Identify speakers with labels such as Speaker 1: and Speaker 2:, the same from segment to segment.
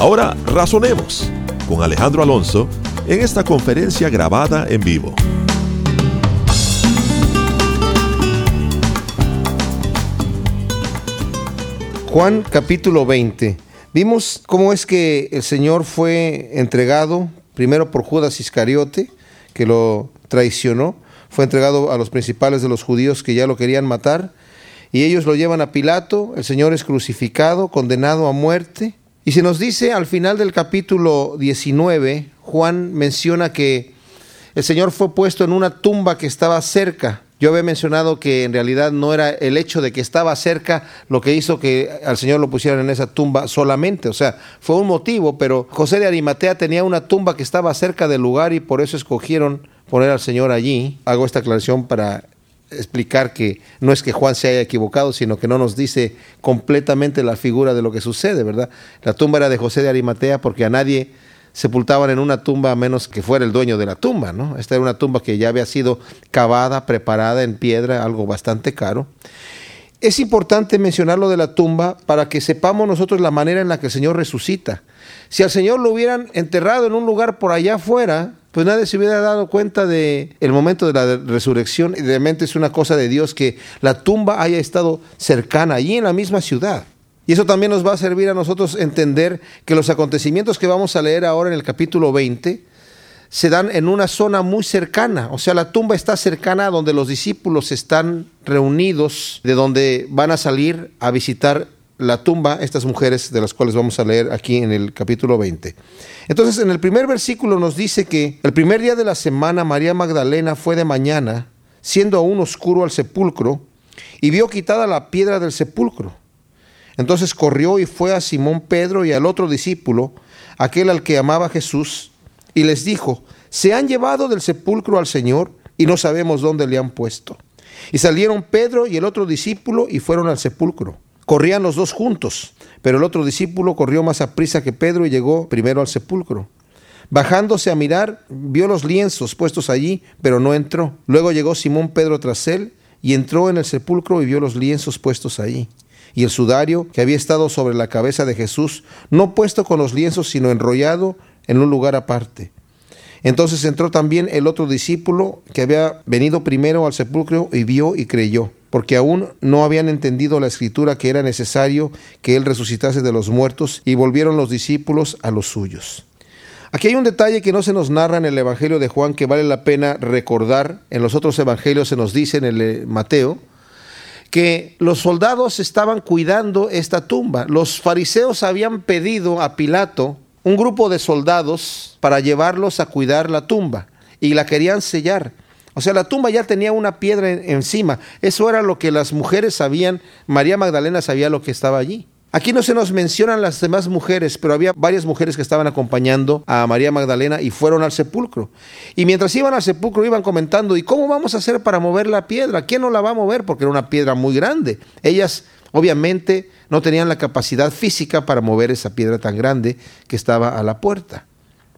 Speaker 1: Ahora razonemos con Alejandro Alonso en esta conferencia grabada en vivo.
Speaker 2: Juan capítulo 20. Vimos cómo es que el Señor fue entregado primero por Judas Iscariote, que lo traicionó, fue entregado a los principales de los judíos que ya lo querían matar, y ellos lo llevan a Pilato, el Señor es crucificado, condenado a muerte, y se nos dice al final del capítulo 19, Juan menciona que el Señor fue puesto en una tumba que estaba cerca. Yo había mencionado que en realidad no era el hecho de que estaba cerca lo que hizo que al Señor lo pusieran en esa tumba solamente, o sea, fue un motivo, pero José de Arimatea tenía una tumba que estaba cerca del lugar y por eso escogieron poner al Señor allí. Hago esta aclaración para explicar que no es que Juan se haya equivocado, sino que no nos dice completamente la figura de lo que sucede, ¿verdad? La tumba era de José de Arimatea porque a nadie sepultaban en una tumba a menos que fuera el dueño de la tumba, ¿no? Esta era una tumba que ya había sido cavada, preparada en piedra, algo bastante caro. Es importante mencionar lo de la tumba para que sepamos nosotros la manera en la que el Señor resucita. Si al Señor lo hubieran enterrado en un lugar por allá afuera, pues nadie se hubiera dado cuenta de el momento de la resurrección y realmente es una cosa de Dios que la tumba haya estado cercana allí en la misma ciudad. Y eso también nos va a servir a nosotros entender que los acontecimientos que vamos a leer ahora en el capítulo 20 se dan en una zona muy cercana, o sea, la tumba está cercana a donde los discípulos están reunidos, de donde van a salir a visitar la tumba estas mujeres de las cuales vamos a leer aquí en el capítulo 20. Entonces, en el primer versículo nos dice que el primer día de la semana María Magdalena fue de mañana, siendo aún oscuro al sepulcro, y vio quitada la piedra del sepulcro. Entonces corrió y fue a Simón Pedro y al otro discípulo, aquel al que amaba Jesús, y les dijo, se han llevado del sepulcro al Señor y no sabemos dónde le han puesto. Y salieron Pedro y el otro discípulo y fueron al sepulcro. Corrían los dos juntos, pero el otro discípulo corrió más a prisa que Pedro y llegó primero al sepulcro. Bajándose a mirar, vio los lienzos puestos allí, pero no entró. Luego llegó Simón Pedro tras él y entró en el sepulcro y vio los lienzos puestos allí y el sudario que había estado sobre la cabeza de Jesús, no puesto con los lienzos, sino enrollado en un lugar aparte. Entonces entró también el otro discípulo que había venido primero al sepulcro y vio y creyó, porque aún no habían entendido la escritura que era necesario que él resucitase de los muertos, y volvieron los discípulos a los suyos. Aquí hay un detalle que no se nos narra en el Evangelio de Juan que vale la pena recordar. En los otros evangelios se nos dice en el eh, Mateo, que los soldados estaban cuidando esta tumba. Los fariseos habían pedido a Pilato un grupo de soldados para llevarlos a cuidar la tumba y la querían sellar. O sea, la tumba ya tenía una piedra encima. Eso era lo que las mujeres sabían. María Magdalena sabía lo que estaba allí. Aquí no se nos mencionan las demás mujeres, pero había varias mujeres que estaban acompañando a María Magdalena y fueron al sepulcro. Y mientras iban al sepulcro iban comentando, ¿y cómo vamos a hacer para mover la piedra? ¿Quién no la va a mover? Porque era una piedra muy grande. Ellas obviamente no tenían la capacidad física para mover esa piedra tan grande que estaba a la puerta.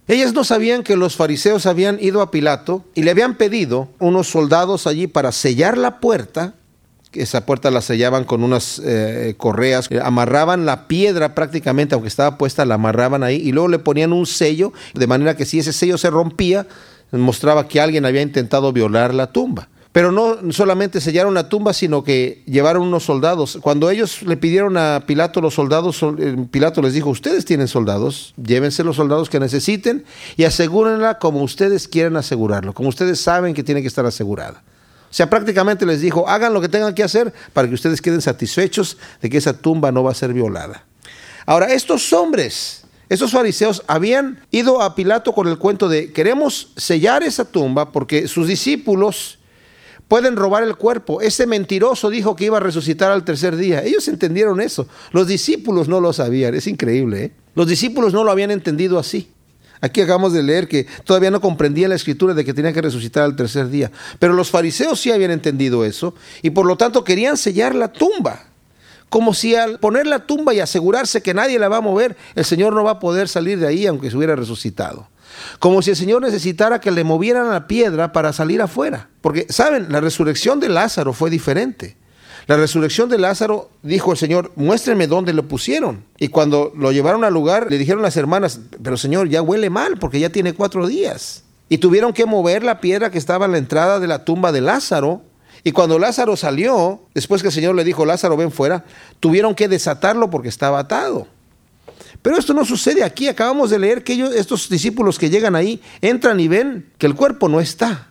Speaker 2: Ellas no sabían que los fariseos habían ido a Pilato y le habían pedido unos soldados allí para sellar la puerta esa puerta la sellaban con unas eh, correas, amarraban la piedra prácticamente, aunque estaba puesta, la amarraban ahí y luego le ponían un sello, de manera que si ese sello se rompía, mostraba que alguien había intentado violar la tumba. Pero no solamente sellaron la tumba, sino que llevaron unos soldados. Cuando ellos le pidieron a Pilato los soldados, eh, Pilato les dijo, ustedes tienen soldados, llévense los soldados que necesiten y asegúrenla como ustedes quieran asegurarlo, como ustedes saben que tiene que estar asegurada. O sea, prácticamente les dijo, hagan lo que tengan que hacer para que ustedes queden satisfechos de que esa tumba no va a ser violada. Ahora, estos hombres, estos fariseos habían ido a Pilato con el cuento de, queremos sellar esa tumba porque sus discípulos pueden robar el cuerpo. Ese mentiroso dijo que iba a resucitar al tercer día. Ellos entendieron eso. Los discípulos no lo sabían. Es increíble. ¿eh? Los discípulos no lo habían entendido así. Aquí acabamos de leer que todavía no comprendían la escritura de que tenía que resucitar al tercer día. Pero los fariseos sí habían entendido eso y por lo tanto querían sellar la tumba. Como si al poner la tumba y asegurarse que nadie la va a mover, el Señor no va a poder salir de ahí aunque se hubiera resucitado. Como si el Señor necesitara que le movieran la piedra para salir afuera. Porque, ¿saben? La resurrección de Lázaro fue diferente. La resurrección de Lázaro, dijo el Señor, muéstrenme dónde lo pusieron. Y cuando lo llevaron al lugar, le dijeron las hermanas, pero Señor, ya huele mal porque ya tiene cuatro días. Y tuvieron que mover la piedra que estaba en la entrada de la tumba de Lázaro. Y cuando Lázaro salió, después que el Señor le dijo, Lázaro, ven fuera, tuvieron que desatarlo porque estaba atado. Pero esto no sucede aquí. Acabamos de leer que estos discípulos que llegan ahí, entran y ven que el cuerpo no está.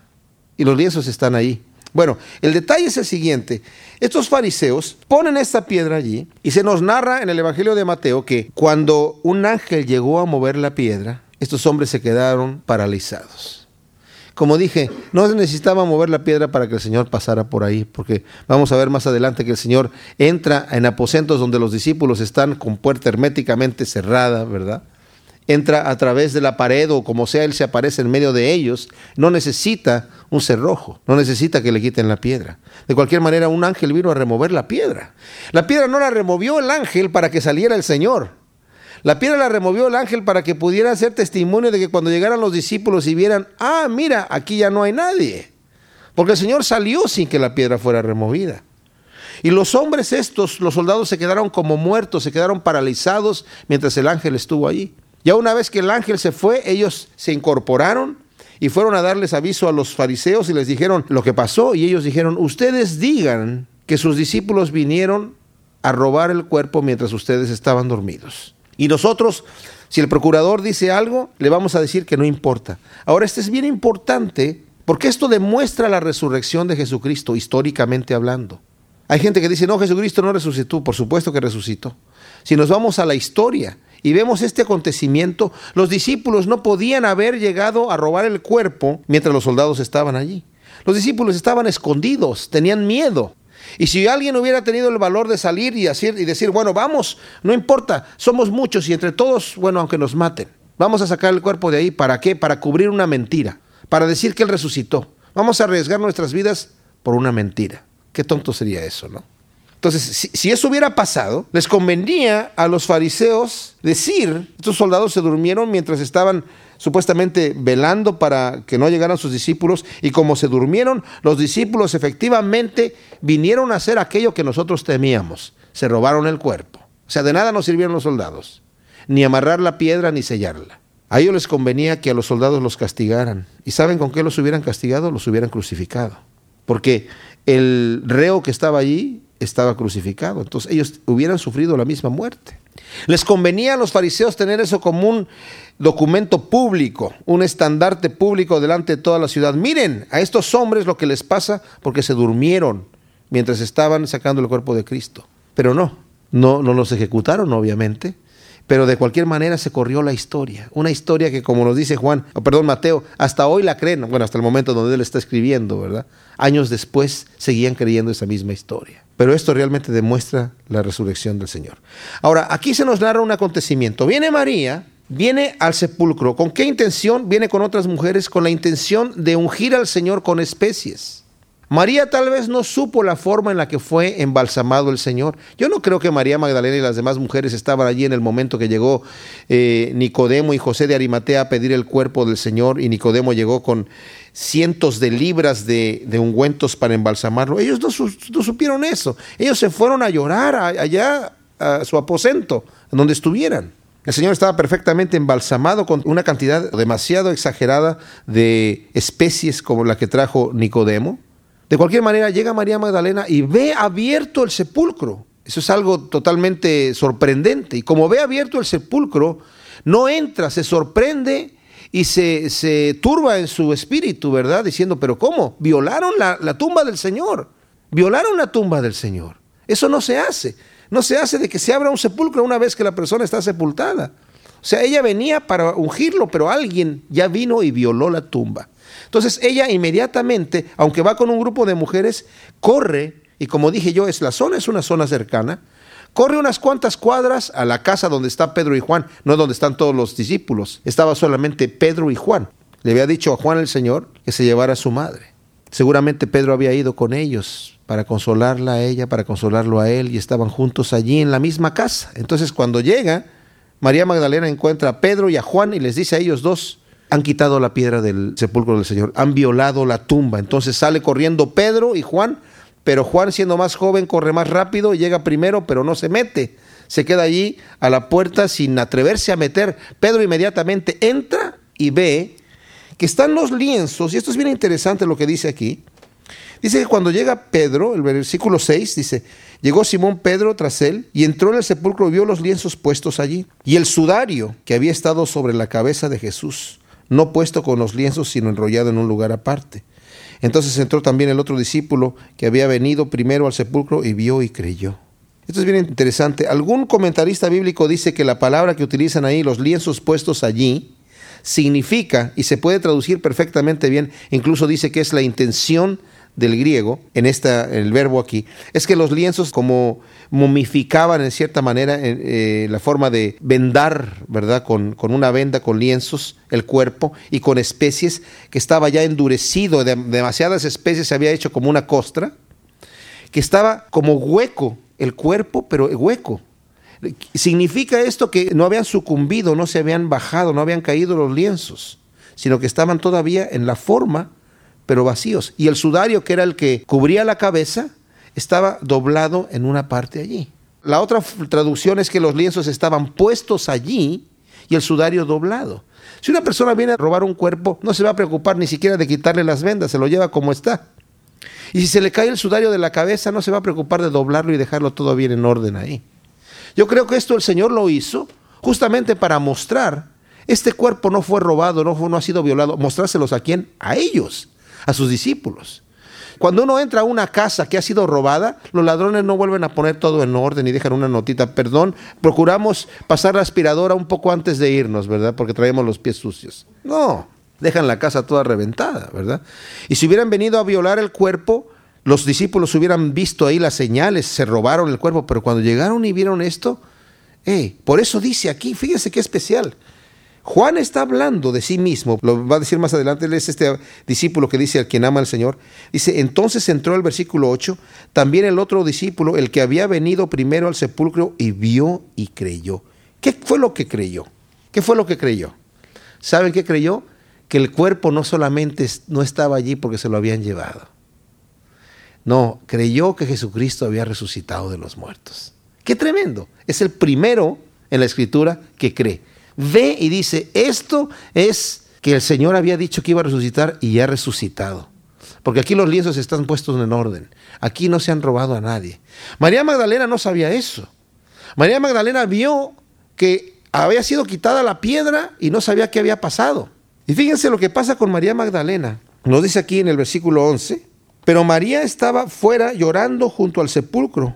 Speaker 2: Y los lienzos están ahí. Bueno, el detalle es el siguiente. Estos fariseos ponen esta piedra allí y se nos narra en el Evangelio de Mateo que cuando un ángel llegó a mover la piedra, estos hombres se quedaron paralizados. Como dije, no necesitaba mover la piedra para que el Señor pasara por ahí, porque vamos a ver más adelante que el Señor entra en aposentos donde los discípulos están con puerta herméticamente cerrada, ¿verdad? entra a través de la pared o como sea, Él se aparece en medio de ellos, no necesita un cerrojo, no necesita que le quiten la piedra. De cualquier manera, un ángel vino a remover la piedra. La piedra no la removió el ángel para que saliera el Señor. La piedra la removió el ángel para que pudiera ser testimonio de que cuando llegaran los discípulos y vieran, ah, mira, aquí ya no hay nadie. Porque el Señor salió sin que la piedra fuera removida. Y los hombres estos, los soldados se quedaron como muertos, se quedaron paralizados mientras el ángel estuvo allí. Ya una vez que el ángel se fue, ellos se incorporaron y fueron a darles aviso a los fariseos y les dijeron lo que pasó y ellos dijeron, ustedes digan que sus discípulos vinieron a robar el cuerpo mientras ustedes estaban dormidos. Y nosotros, si el procurador dice algo, le vamos a decir que no importa. Ahora, esto es bien importante porque esto demuestra la resurrección de Jesucristo, históricamente hablando. Hay gente que dice, no, Jesucristo no resucitó, por supuesto que resucitó. Si nos vamos a la historia, y vemos este acontecimiento, los discípulos no podían haber llegado a robar el cuerpo mientras los soldados estaban allí. Los discípulos estaban escondidos, tenían miedo. Y si alguien hubiera tenido el valor de salir y decir, bueno, vamos, no importa, somos muchos y entre todos, bueno, aunque nos maten, vamos a sacar el cuerpo de ahí, ¿para qué? Para cubrir una mentira, para decir que Él resucitó. Vamos a arriesgar nuestras vidas por una mentira. Qué tonto sería eso, ¿no? Entonces, si, eso hubiera pasado, les convenía a los fariseos decir, estos soldados se durmieron mientras estaban supuestamente velando para que no llegaran sus discípulos, y como se durmieron, los discípulos efectivamente vinieron a hacer aquello que nosotros temíamos, se robaron el cuerpo. O sea, de nada nos sirvieron los soldados, ni amarrar la piedra ni sellarla. A ellos les convenía que a los soldados los castigaran. ¿Y saben con qué los hubieran castigado? Los hubieran crucificado. Porque el reo que estaba allí estaba crucificado. Entonces ellos hubieran sufrido la misma muerte. Les convenía a los fariseos tener eso como un documento público, un estandarte público delante de toda la ciudad. Miren a estos hombres lo que les pasa porque se durmieron mientras estaban sacando el cuerpo de Cristo. Pero no, no, no los ejecutaron obviamente, pero de cualquier manera se corrió la historia. Una historia que, como nos dice Juan, o perdón, Mateo, hasta hoy la creen, bueno, hasta el momento donde él está escribiendo, ¿verdad? Años después seguían creyendo esa misma historia. Pero esto realmente demuestra la resurrección del Señor. Ahora, aquí se nos narra un acontecimiento. Viene María, viene al sepulcro. ¿Con qué intención? Viene con otras mujeres, con la intención de ungir al Señor con especies. María tal vez no supo la forma en la que fue embalsamado el Señor. Yo no creo que María Magdalena y las demás mujeres estaban allí en el momento que llegó eh, Nicodemo y José de Arimatea a pedir el cuerpo del Señor y Nicodemo llegó con cientos de libras de, ungüentos para embalsamarlo. Ellos no, no, supieron eso. Ellos se fueron a llorar allá a su aposento, donde estuvieran. El Señor estaba perfectamente embalsamado con una cantidad demasiado exagerada de especies como la que trajo Nicodemo. De cualquier manera, llega María Magdalena y ve abierto el sepulcro. Eso es algo totalmente sorprendente. Y como ve abierto el sepulcro, no entra, se sorprende y se, turba en su espíritu, ¿verdad? Diciendo, pero ¿cómo? Violaron la, la tumba del Señor. Violaron la tumba del Señor. Eso no se hace. No se hace de que se abra un sepulcro una vez que la persona está sepultada. O sea, ella venía para ungirlo, pero alguien ya vino y violó la tumba. Entonces ella inmediatamente, aunque va con un grupo de mujeres, corre, y como dije yo, es la zona, es una zona cercana, corre unas cuantas cuadras a la casa donde está Pedro y Juan, no donde están todos los discípulos, estaba solamente Pedro y Juan. Le había dicho a Juan el Señor que se llevara a su madre. Seguramente Pedro había ido con ellos para consolarla a ella, para consolarlo a él, y estaban juntos allí en la misma casa. Entonces cuando llega, María Magdalena encuentra a Pedro y a Juan y les dice a ellos dos, han quitado la piedra del sepulcro del Señor, han violado la tumba. Entonces sale corriendo Pedro y Juan, pero Juan siendo más joven corre más rápido, llega primero, pero no se mete. Se queda allí a la puerta sin atreverse a meter. Pedro inmediatamente entra y ve que están los lienzos, y esto es bien interesante lo que dice aquí. Dice que cuando llega Pedro, el versículo 6 dice, llegó Simón Pedro tras él y entró en el sepulcro y vio los lienzos puestos allí y el sudario que había estado sobre la cabeza de Jesús no puesto con los lienzos, sino enrollado en un lugar aparte. Entonces entró también el otro discípulo que había venido primero al sepulcro y vio y creyó. Esto es bien interesante. Algún comentarista bíblico dice que la palabra que utilizan ahí, los lienzos puestos allí, significa, y se puede traducir perfectamente bien, incluso dice que es la intención del griego, en esta, el verbo aquí, es que los lienzos como momificaban en cierta manera eh, la forma de vendar, ¿verdad? Con, con, una venda, con lienzos, el cuerpo y con especies que estaba ya endurecido, de, demasiadas especies se había hecho como una costra, que estaba como hueco el cuerpo, pero hueco. Significa esto que no habían sucumbido, no se habían bajado, no habían caído los lienzos, sino que estaban todavía en la forma pero vacíos. Y el sudario, que era el que cubría la cabeza, estaba doblado en una parte allí. La otra traducción es que los lienzos estaban puestos allí y el sudario doblado. Si una persona viene a robar un cuerpo, no se va a preocupar ni siquiera de quitarle las vendas, se lo lleva como está. Y si se le cae el sudario de la cabeza, no se va a preocupar de doblarlo y dejarlo todo bien en orden ahí. Yo creo que esto el Señor lo hizo justamente para mostrar, este cuerpo no fue robado, no, no ha sido violado, mostrárselos a quién? A ellos a sus discípulos. Cuando uno entra a una casa que ha sido robada, los ladrones no vuelven a poner todo en orden y dejan una notita, perdón, procuramos pasar la aspiradora un poco antes de irnos, ¿verdad? Porque traemos los pies sucios. No, dejan la casa toda reventada, ¿verdad? Y si hubieran venido a violar el cuerpo, los discípulos hubieran visto ahí las señales, se robaron el cuerpo, pero cuando llegaron y vieron esto, eh, por eso dice aquí, fíjese qué especial, Juan está hablando de sí mismo, lo va a decir más adelante, es este discípulo que dice al quien ama al Señor. Dice, entonces entró el versículo 8, también el otro discípulo, el que había venido primero al sepulcro y vio y creyó. ¿Qué fue lo que creyó? ¿Qué fue lo que creyó? ¿Saben qué creyó? Que el cuerpo no solamente no estaba allí porque se lo habían llevado. No, creyó que Jesucristo había resucitado de los muertos. Qué tremendo. Es el primero en la escritura que cree ve y dice, esto es que el Señor había dicho que iba a resucitar y ya ha resucitado. Porque aquí los lienzos están puestos en orden. Aquí no se han robado a nadie. María Magdalena no sabía eso. María Magdalena vio que había sido quitada la piedra y no sabía qué había pasado. Y fíjense lo que pasa con María Magdalena. Nos dice aquí en el versículo 11. Pero María estaba fuera llorando junto al sepulcro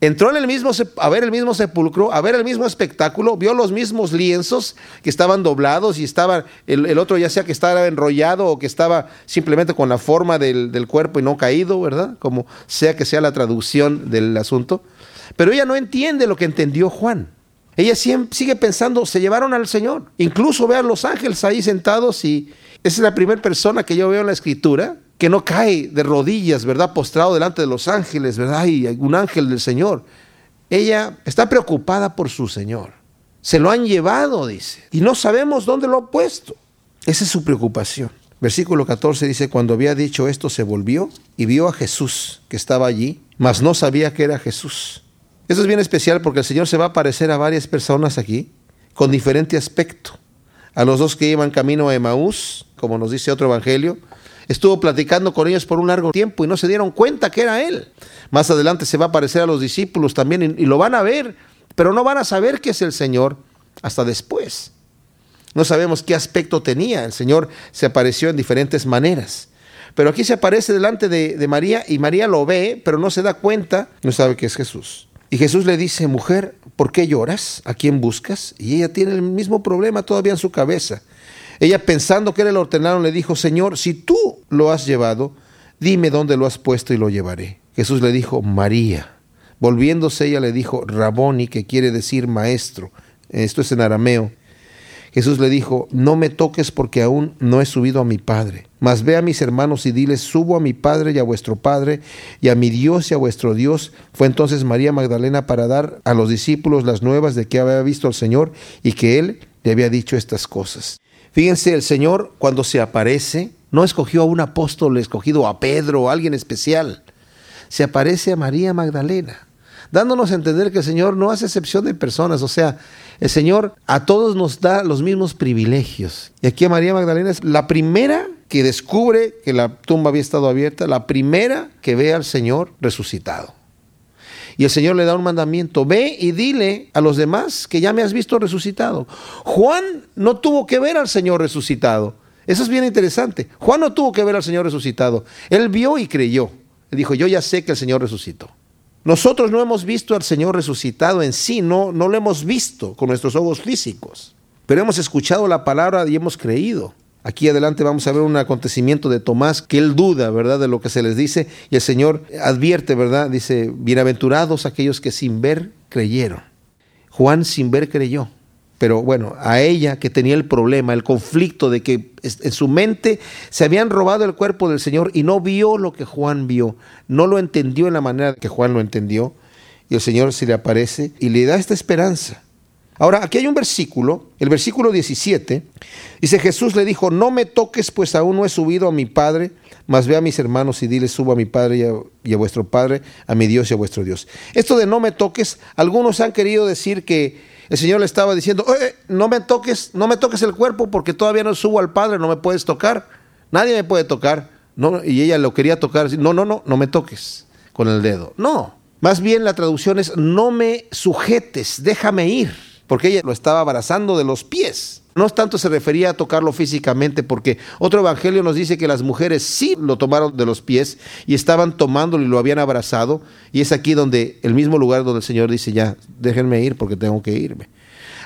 Speaker 2: Entró en el mismo, a ver el mismo sepulcro, a ver el mismo espectáculo, vio los mismos lienzos que estaban doblados y estaba el, otro ya sea que estaba enrollado o que estaba simplemente con la forma del, del, cuerpo y no caído, ¿verdad? Como sea que sea la traducción del asunto. Pero ella no entiende lo que entendió Juan. Ella sigue pensando, se llevaron al Señor. Incluso vean los ángeles ahí sentados y esa es la primera persona que yo veo en la escritura que no cae de rodillas, ¿verdad? Postrado delante de los ángeles, ¿verdad? Y un ángel del Señor. Ella está preocupada por su Señor. Se lo han llevado, dice, y no sabemos dónde lo ha puesto. Esa es su preocupación. Versículo 14 dice, cuando había dicho esto, se volvió y vio a Jesús que estaba allí, mas no sabía que era Jesús. Eso es bien especial porque el Señor se va a aparecer a varias personas aquí con diferente aspecto. A los dos que iban camino a Emaús, como nos dice otro evangelio, Estuvo platicando con ellos por un largo tiempo y no se dieron cuenta que era Él. Más adelante se va a aparecer a los discípulos también y, lo van a ver pero no van a saber que es el Señor hasta después. No sabemos qué aspecto tenía. El Señor se apareció en diferentes maneras. Pero aquí se aparece delante de, de, María y María lo ve, pero no se da cuenta, no sabe que es Jesús. Y Jesús le dice, mujer, ¿por qué lloras? ¿A quién buscas? Y ella tiene el mismo problema todavía en su cabeza. Ella pensando que era el hortelano le dijo, Señor, si tú lo has llevado, dime dónde lo has puesto y lo llevaré. Jesús le dijo, María. Volviéndose ella le dijo, Raboni, que quiere decir maestro. Esto es en arameo. Jesús le dijo, no me toques porque aún no he subido a mi Padre, mas ve a mis hermanos y diles, subo a mi Padre y a vuestro Padre, y a mi Dios y a vuestro Dios. Fue entonces María Magdalena para dar a los discípulos las nuevas de que había visto al Señor y que Él le había dicho estas cosas. Fíjense, el Señor cuando se aparece, no escogió a un apóstol escogido a Pedro o a alguien especial, se aparece a María Magdalena dándonos a entender que el Señor no hace excepción de personas, o sea, el Señor a todos nos da los mismos privilegios. Y aquí a María Magdalena es la primera que descubre que la tumba había estado abierta, la primera que ve al Señor resucitado. Y el Señor le da un mandamiento, ve y dile a los demás que ya me has visto resucitado. Juan no tuvo que ver al Señor resucitado. Eso es bien interesante. Juan no tuvo que ver al Señor resucitado. Él vio y creyó. Dijo, yo ya sé que el Señor resucitó. Nosotros no hemos visto al Señor resucitado en sí, no, no lo hemos visto con nuestros ojos físicos, pero hemos escuchado la palabra y hemos creído. Aquí adelante vamos a ver un acontecimiento de Tomás que él duda, ¿verdad?, de lo que se les dice y el Señor advierte, ¿verdad? Dice, bienaventurados aquellos que sin ver creyeron. Juan sin ver creyó. Pero bueno, a ella que tenía el problema, el conflicto de que en su mente se habían robado el cuerpo del Señor y no vio lo que Juan vio, no lo entendió en la manera que Juan lo entendió, y el Señor se le aparece y le da esta esperanza. Ahora, aquí hay un versículo, el versículo 17, dice Jesús le dijo, no me toques, pues aún no he subido a mi Padre, mas ve a mis hermanos y dile, subo a mi Padre y a, vuestro Padre, a mi Dios y a vuestro Dios. Esto de no me toques, algunos han querido decir que el Señor le estaba diciendo, no me toques, no me toques el cuerpo porque todavía no subo al Padre, no me puedes tocar, nadie me puede tocar. Y ella lo quería tocar, no, no, no, no me toques con el dedo. No, más bien la traducción es, no me sujetes, déjame ir, porque ella lo estaba abrazando de los pies. No tanto se refería a tocarlo físicamente, porque otro evangelio nos dice que las mujeres sí lo tomaron de los pies y estaban tomándolo y lo habían abrazado. Y es aquí donde, el mismo lugar donde el Señor dice, ya, déjenme ir porque tengo que irme.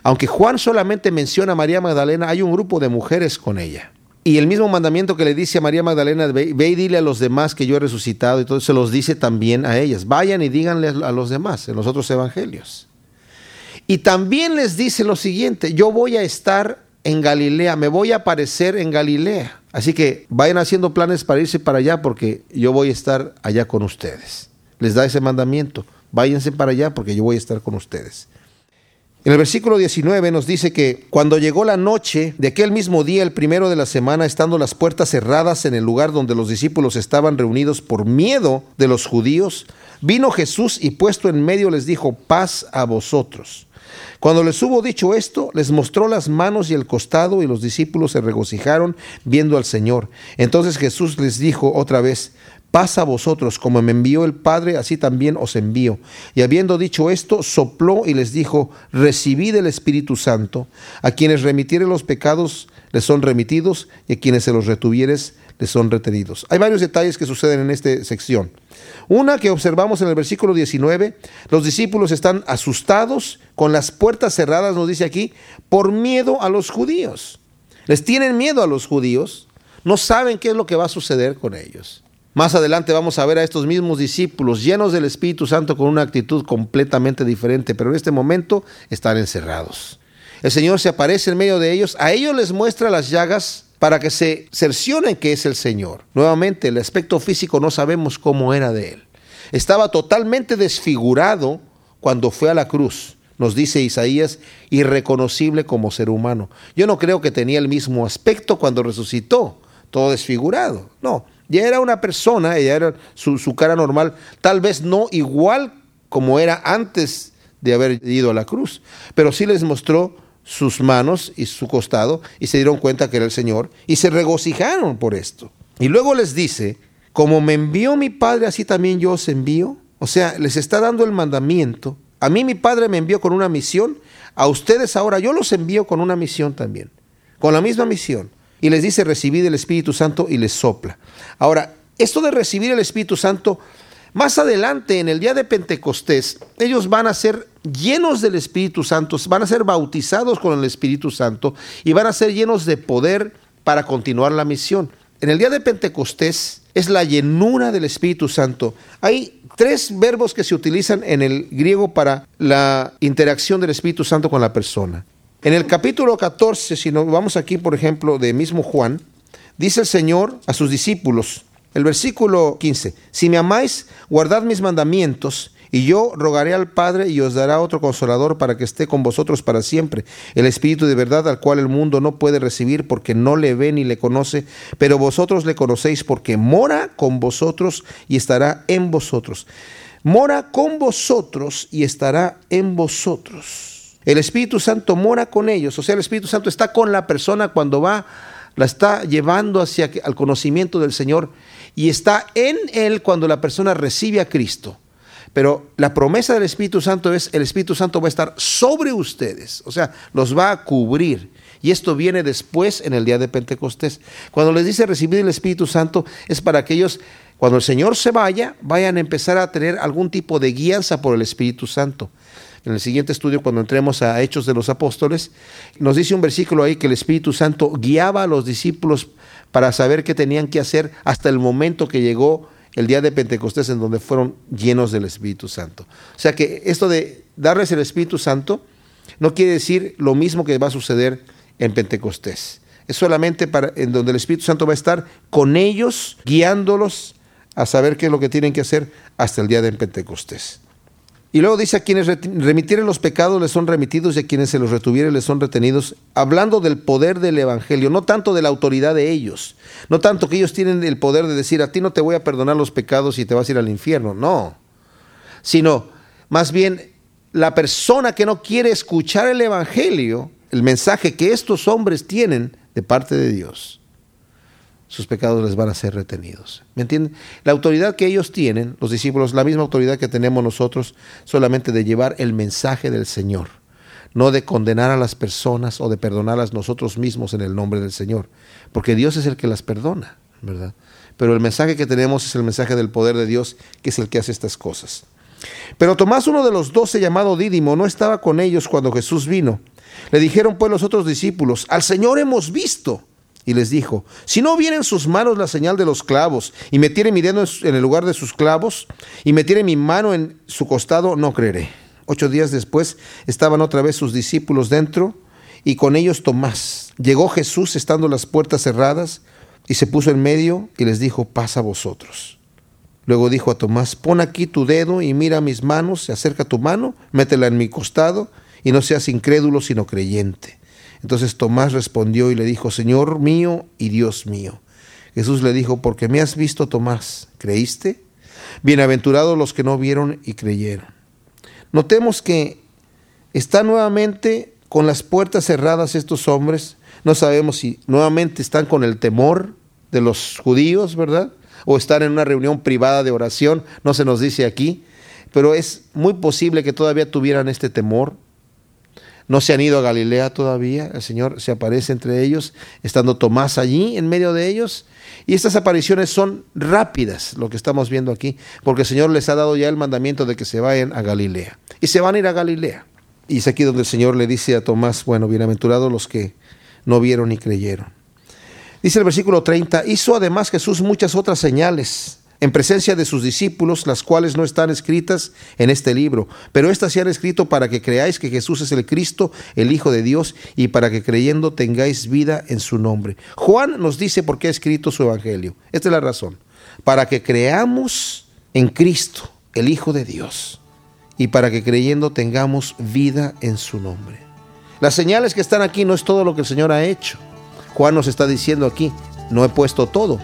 Speaker 2: Aunque Juan solamente menciona a María Magdalena, hay un grupo de mujeres con ella. Y el mismo mandamiento que le dice a María Magdalena, ve, ve, y dile a los demás que yo he resucitado, entonces se los dice también a ellas. Vayan y díganle a los demás en los otros evangelios. Y también les dice lo siguiente, yo voy a estar en Galilea, me voy a aparecer en Galilea. Así que vayan haciendo planes para irse para allá porque yo voy a estar allá con ustedes. Les da ese mandamiento, váyanse para allá porque yo voy a estar con ustedes. En el versículo 19 nos dice que cuando llegó la noche de aquel mismo día, el primero de la semana, estando las puertas cerradas en el lugar donde los discípulos estaban reunidos por miedo de los judíos, vino Jesús y puesto en medio les dijo, paz a vosotros. Cuando les hubo dicho esto, les mostró las manos y el costado y los discípulos se regocijaron viendo al Señor. Entonces Jesús les dijo otra vez, pasa a vosotros, como me envió el Padre, así también os envío. Y habiendo dicho esto, sopló y les dijo, recibid el Espíritu Santo. A quienes remitieren los pecados les son remitidos y a quienes se los retuvieres les son retenidos. Hay varios detalles que suceden en esta sección. Una que observamos en el versículo 19, los discípulos están asustados con las puertas cerradas, nos dice aquí, por miedo a los judíos. Les tienen miedo a los judíos, no saben qué es lo que va a suceder con ellos. Más adelante vamos a ver a estos mismos discípulos llenos del Espíritu Santo con una actitud completamente diferente, pero en este momento están encerrados. El Señor se aparece en medio de ellos, a ellos les muestra las llagas para que se cercioren que es el Señor. Nuevamente, el aspecto físico no sabemos cómo era de él. Estaba totalmente desfigurado cuando fue a la cruz, nos dice Isaías, irreconocible como ser humano. Yo no creo que tenía el mismo aspecto cuando resucitó, todo desfigurado. No, ya era una persona, ya era su cara normal, tal vez no igual como era antes de haber ido a la cruz, pero sí les mostró sus manos y su costado y se dieron cuenta que era el Señor y se regocijaron por esto. Y luego les dice, como me envió mi Padre, así también yo os envío. O sea, les está dando el mandamiento A mí mi Padre me envió con una misión, a ustedes ahora yo los envío con una misión también, con la misma misión. Y les dice, recibid el Espíritu Santo y les sopla. Ahora, esto de recibir el Espíritu Santo, más adelante, en el día de Pentecostés, ellos van a ser llenos del Espíritu Santo, van a ser bautizados con el Espíritu Santo y van a ser llenos de poder para continuar la misión. En el día de Pentecostés es la llenura del Espíritu Santo. Hay tres verbos que se utilizan en el griego para la interacción del Espíritu Santo con la persona. En el capítulo 14, si nos vamos aquí, por ejemplo, de mismo Juan, dice el Señor a sus discípulos, el versículo 15, si me amáis, guardad mis mandamientos, y yo rogaré al Padre y os dará otro consolador para que esté con vosotros para siempre, el Espíritu de verdad al cual el mundo no puede recibir porque no le ve ni le conoce, pero vosotros le conocéis porque mora con vosotros y estará en vosotros. Mora con vosotros y estará en vosotros. El Espíritu Santo mora con ellos, o sea, el Espíritu Santo está con la persona cuando va, la está llevando hacia el conocimiento del Señor y está en él cuando la persona recibe a Cristo. Pero la promesa del Espíritu Santo es, el Espíritu Santo va a estar sobre ustedes, o sea, los va a cubrir. Y esto viene después en el día de Pentecostés. Cuando les dice recibir el Espíritu Santo es para que ellos, cuando el Señor se vaya, vayan a empezar a tener algún tipo de guianza por el Espíritu Santo. En el siguiente estudio, cuando entremos a Hechos de los Apóstoles, nos dice un versículo ahí que el Espíritu Santo guiaba a los discípulos para saber qué tenían que hacer hasta el momento que llegó el día de Pentecostés en donde fueron llenos del Espíritu Santo. O sea que esto de darles el Espíritu Santo no quiere decir lo mismo que va a suceder en Pentecostés. Es solamente para en donde el Espíritu Santo va a estar con ellos, guiándolos a saber qué es lo que tienen que hacer hasta el día de Pentecostés. Y luego dice a quienes remitieren los pecados les son remitidos y a quienes se los retuvieren les son retenidos, hablando del poder del Evangelio, no tanto de la autoridad de ellos, no tanto que ellos tienen el poder de decir a ti no te voy a perdonar los pecados y te vas a ir al infierno, no, sino más bien la persona que no quiere escuchar el Evangelio, el mensaje que estos hombres tienen de parte de Dios sus pecados les van a ser retenidos. ¿Me entienden? La autoridad que ellos tienen, los discípulos, la misma autoridad que tenemos nosotros, solamente de llevar el mensaje del Señor, no de condenar a las personas o de perdonarlas nosotros mismos en el nombre del Señor, porque Dios es el que las perdona, ¿verdad? Pero el mensaje que tenemos es el mensaje del poder de Dios, que es el que hace estas cosas. Pero Tomás, uno de los doce llamado Dídimo, no estaba con ellos cuando Jesús vino. Le dijeron pues los otros discípulos, al Señor hemos visto y les dijo, si no viene en sus manos la señal de los clavos, y metiere mi dedo en el lugar de sus clavos, y metiere mi mano en su costado, no creeré. Ocho días después estaban otra vez sus discípulos dentro, y con ellos Tomás. Llegó Jesús estando las puertas cerradas, y se puso en medio, y les dijo, pasa vosotros. Luego dijo a Tomás, pon aquí tu dedo y mira mis manos, se acerca tu mano, métela en mi costado, y no seas incrédulo, sino creyente. Entonces Tomás respondió y le dijo, Señor mío y Dios mío. Jesús le dijo, porque me has visto, Tomás, ¿creíste? Bienaventurados los que no vieron y creyeron. Notemos que están nuevamente con las puertas cerradas estos hombres. No sabemos si nuevamente están con el temor de los judíos, ¿verdad? O están en una reunión privada de oración, no se nos dice aquí, pero es muy posible que todavía tuvieran este temor no se han ido a Galilea todavía, el Señor se aparece entre ellos, estando Tomás allí en medio de ellos. Y estas apariciones son rápidas, lo que estamos viendo aquí, porque el Señor les ha dado ya el mandamiento de que se vayan a Galilea. Y se van a ir a Galilea. Y es aquí donde el Señor le dice a Tomás, bueno, bienaventurados los que no vieron ni creyeron. Dice el versículo 30, hizo además Jesús muchas otras señales en presencia de sus discípulos, las cuales no están escritas en este libro, pero estas se han escrito para que creáis que Jesús es el Cristo, el Hijo de Dios, y para que creyendo tengáis vida en su nombre. Juan nos dice por qué ha escrito su Evangelio. Esta es la razón. Para que creamos en Cristo, el Hijo de Dios, y para que creyendo tengamos vida en su nombre. Las señales que están aquí no es todo lo que el Señor ha hecho. Juan nos está diciendo aquí, no he puesto todo,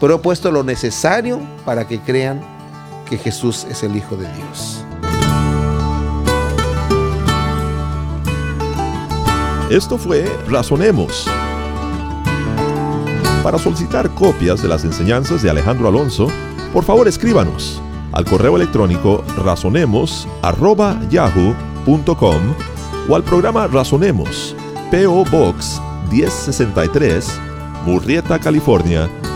Speaker 2: pero he puesto lo necesario para que crean que Jesús es el Hijo de Dios.
Speaker 1: Esto fue Razonemos. Para solicitar copias de las enseñanzas de Alejandro Alonso, por favor escríbanos al correo electrónico razonemos.yahoo.com o al programa Razonemos, PO Box 1063, Murrieta, California